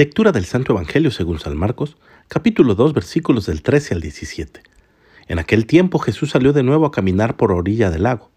Lectura del Santo Evangelio según San Marcos, capítulo 2, versículos del 13 al 17. En aquel tiempo Jesús salió de nuevo a caminar por orilla del lago.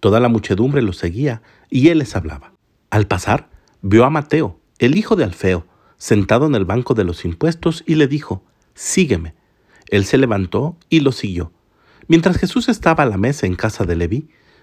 Toda la muchedumbre lo seguía y él les hablaba. Al pasar, vio a Mateo, el hijo de Alfeo, sentado en el banco de los impuestos y le dijo, Sígueme. Él se levantó y lo siguió. Mientras Jesús estaba a la mesa en casa de Leví,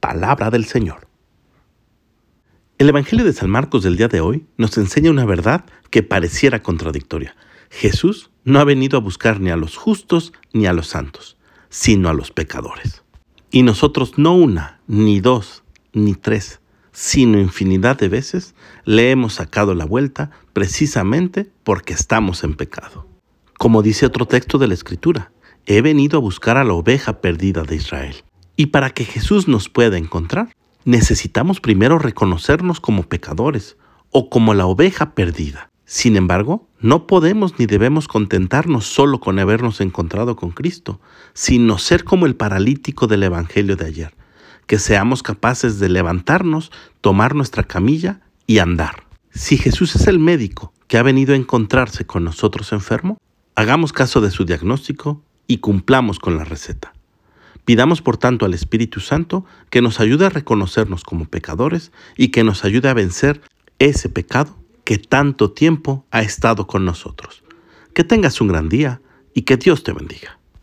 Palabra del Señor. El Evangelio de San Marcos del día de hoy nos enseña una verdad que pareciera contradictoria. Jesús no ha venido a buscar ni a los justos ni a los santos, sino a los pecadores. Y nosotros no una, ni dos, ni tres, sino infinidad de veces le hemos sacado la vuelta precisamente porque estamos en pecado. Como dice otro texto de la Escritura, he venido a buscar a la oveja perdida de Israel. Y para que Jesús nos pueda encontrar, necesitamos primero reconocernos como pecadores o como la oveja perdida. Sin embargo, no podemos ni debemos contentarnos solo con habernos encontrado con Cristo, sino ser como el paralítico del Evangelio de ayer, que seamos capaces de levantarnos, tomar nuestra camilla y andar. Si Jesús es el médico que ha venido a encontrarse con nosotros enfermo, hagamos caso de su diagnóstico y cumplamos con la receta. Pidamos por tanto al Espíritu Santo que nos ayude a reconocernos como pecadores y que nos ayude a vencer ese pecado que tanto tiempo ha estado con nosotros. Que tengas un gran día y que Dios te bendiga.